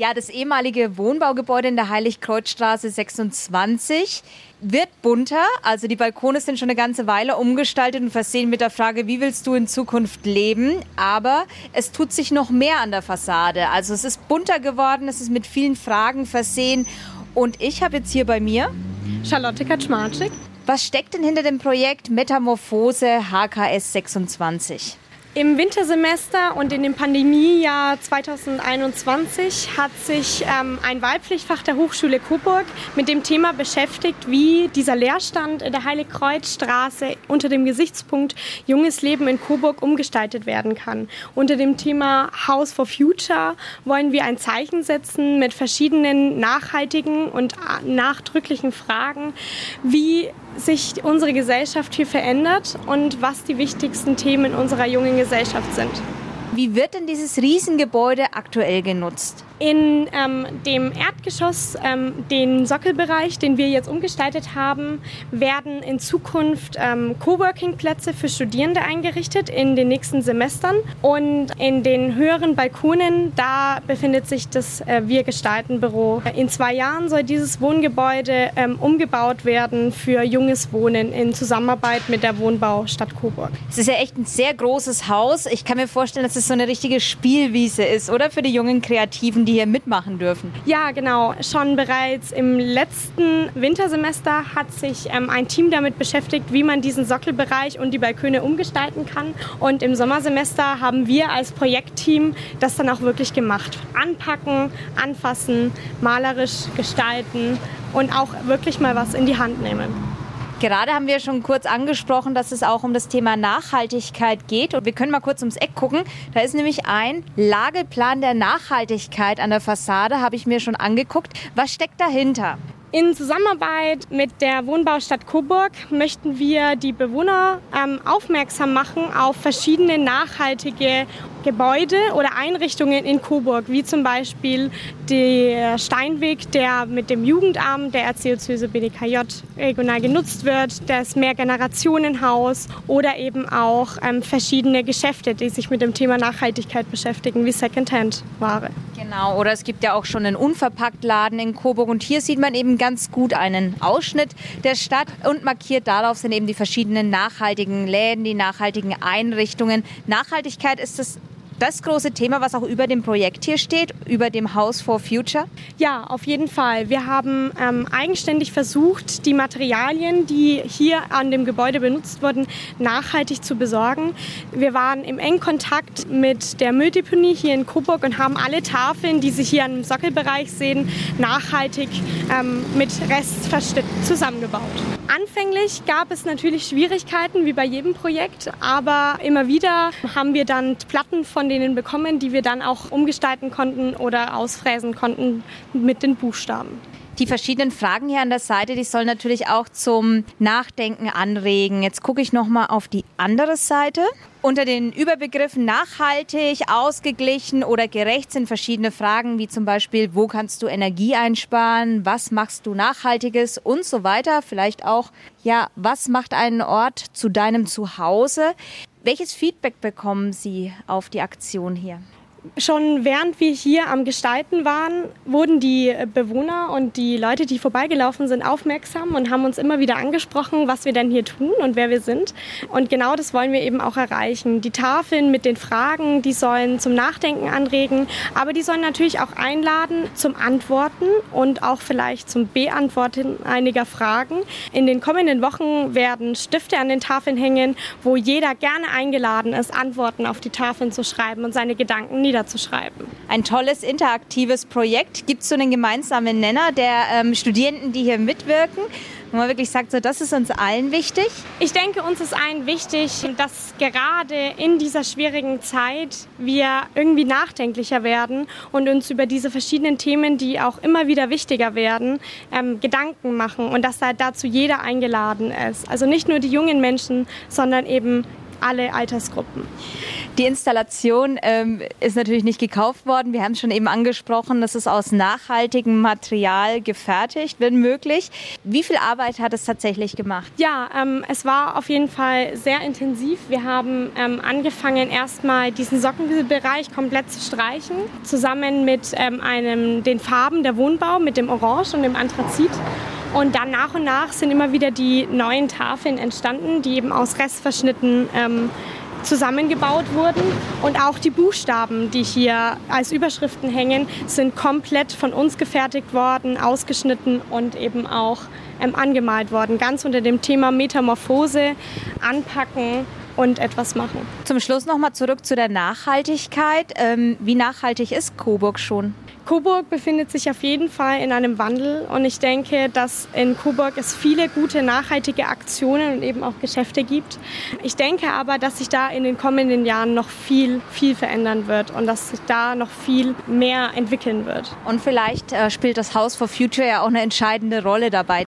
Ja, das ehemalige Wohnbaugebäude in der Heiligkreuzstraße 26 wird bunter. Also die Balkone sind schon eine ganze Weile umgestaltet und versehen mit der Frage, wie willst du in Zukunft leben? Aber es tut sich noch mehr an der Fassade. Also es ist bunter geworden, es ist mit vielen Fragen versehen. Und ich habe jetzt hier bei mir Charlotte Kaczmarczyk. Was steckt denn hinter dem Projekt Metamorphose HKS 26? Im Wintersemester und in dem Pandemiejahr 2021 hat sich ähm, ein Wahlpflichtfach der Hochschule Coburg mit dem Thema beschäftigt, wie dieser Leerstand in der Heiligkreuzstraße unter dem Gesichtspunkt junges Leben in Coburg umgestaltet werden kann. Unter dem Thema House for Future wollen wir ein Zeichen setzen mit verschiedenen nachhaltigen und nachdrücklichen Fragen, wie sich unsere Gesellschaft hier verändert und was die wichtigsten Themen unserer jungen Gesellschaft sind. Wie wird denn dieses Riesengebäude aktuell genutzt? In ähm, dem Erdgeschoss, ähm, den Sockelbereich, den wir jetzt umgestaltet haben, werden in Zukunft ähm, Coworking-Plätze für Studierende eingerichtet in den nächsten Semestern. Und in den höheren Balkonen, da befindet sich das äh, Wir gestalten Büro. In zwei Jahren soll dieses Wohngebäude ähm, umgebaut werden für junges Wohnen in Zusammenarbeit mit der Wohnbaustadt Coburg. Es ist ja echt ein sehr großes Haus. Ich kann mir vorstellen, dass es so eine richtige Spielwiese ist, oder? Für die jungen Kreativen, die hier mitmachen dürfen. Ja, genau. Schon bereits im letzten Wintersemester hat sich ähm, ein Team damit beschäftigt, wie man diesen Sockelbereich und die Balkone umgestalten kann. Und im Sommersemester haben wir als Projektteam das dann auch wirklich gemacht. Anpacken, anfassen, malerisch gestalten und auch wirklich mal was in die Hand nehmen. Gerade haben wir schon kurz angesprochen, dass es auch um das Thema Nachhaltigkeit geht. Und wir können mal kurz ums Eck gucken. Da ist nämlich ein Lageplan der Nachhaltigkeit an der Fassade, habe ich mir schon angeguckt. Was steckt dahinter? In Zusammenarbeit mit der Wohnbaustadt Coburg möchten wir die Bewohner ähm, aufmerksam machen auf verschiedene nachhaltige Gebäude oder Einrichtungen in Coburg, wie zum Beispiel der Steinweg, der mit dem Jugendamt der Erziehungshilfe BDKJ regional genutzt wird, das Mehrgenerationenhaus oder eben auch ähm, verschiedene Geschäfte, die sich mit dem Thema Nachhaltigkeit beschäftigen, wie Secondhand-Ware. Genau, oder es gibt ja auch schon einen Unverpacktladen in Coburg und hier sieht man eben ganz gut einen Ausschnitt der Stadt und markiert darauf sind eben die verschiedenen nachhaltigen Läden, die nachhaltigen Einrichtungen. Nachhaltigkeit ist das das große Thema, was auch über dem Projekt hier steht, über dem House for Future? Ja, auf jeden Fall. Wir haben ähm, eigenständig versucht, die Materialien, die hier an dem Gebäude benutzt wurden, nachhaltig zu besorgen. Wir waren im engen Kontakt mit der Mülldeponie hier in Coburg und haben alle Tafeln, die sich hier im Sockelbereich sehen, nachhaltig ähm, mit Restverschnitt zusammengebaut. Anfänglich gab es natürlich Schwierigkeiten, wie bei jedem Projekt, aber immer wieder haben wir dann Platten von denen bekommen, die wir dann auch umgestalten konnten oder ausfräsen konnten mit den Buchstaben. Die verschiedenen Fragen hier an der Seite, die sollen natürlich auch zum Nachdenken anregen. Jetzt gucke ich noch mal auf die andere Seite. Unter den Überbegriffen nachhaltig, ausgeglichen oder gerecht sind verschiedene Fragen, wie zum Beispiel, wo kannst du Energie einsparen, was machst du Nachhaltiges und so weiter. Vielleicht auch, ja, was macht einen Ort zu deinem Zuhause? Welches Feedback bekommen Sie auf die Aktion hier? Schon während wir hier am Gestalten waren, wurden die Bewohner und die Leute, die vorbeigelaufen sind, aufmerksam und haben uns immer wieder angesprochen, was wir denn hier tun und wer wir sind. Und genau das wollen wir eben auch erreichen. Die Tafeln mit den Fragen, die sollen zum Nachdenken anregen, aber die sollen natürlich auch einladen zum Antworten und auch vielleicht zum Beantworten einiger Fragen. In den kommenden Wochen werden Stifte an den Tafeln hängen, wo jeder gerne eingeladen ist, Antworten auf die Tafeln zu schreiben und seine Gedanken niederzuschreiben. Ein tolles interaktives Projekt. Gibt es so einen gemeinsamen Nenner der ähm, Studierenden, die hier mitwirken? wo man wirklich sagt, so, das ist uns allen wichtig? Ich denke, uns ist allen wichtig, dass gerade in dieser schwierigen Zeit wir irgendwie nachdenklicher werden und uns über diese verschiedenen Themen, die auch immer wieder wichtiger werden, ähm, Gedanken machen und dass da dazu jeder eingeladen ist. Also nicht nur die jungen Menschen, sondern eben alle Altersgruppen. Die Installation ähm, ist natürlich nicht gekauft worden. Wir haben es schon eben angesprochen, das ist aus nachhaltigem Material gefertigt, wenn möglich. Wie viel Arbeit hat es tatsächlich gemacht? Ja, ähm, es war auf jeden Fall sehr intensiv. Wir haben ähm, angefangen, erstmal diesen Sockenbereich komplett zu streichen, zusammen mit ähm, einem, den Farben der Wohnbau, mit dem Orange und dem Anthrazit. Und dann nach und nach sind immer wieder die neuen Tafeln entstanden, die eben aus Restverschnitten ähm, zusammengebaut wurden. Und auch die Buchstaben, die hier als Überschriften hängen, sind komplett von uns gefertigt worden, ausgeschnitten und eben auch ähm, angemalt worden. Ganz unter dem Thema Metamorphose, Anpacken und etwas machen. Zum Schluss nochmal zurück zu der Nachhaltigkeit. Ähm, wie nachhaltig ist Coburg schon? Coburg befindet sich auf jeden Fall in einem Wandel und ich denke, dass in Coburg es viele gute nachhaltige Aktionen und eben auch Geschäfte gibt. Ich denke aber, dass sich da in den kommenden Jahren noch viel, viel verändern wird und dass sich da noch viel mehr entwickeln wird. Und vielleicht äh, spielt das House for Future ja auch eine entscheidende Rolle dabei.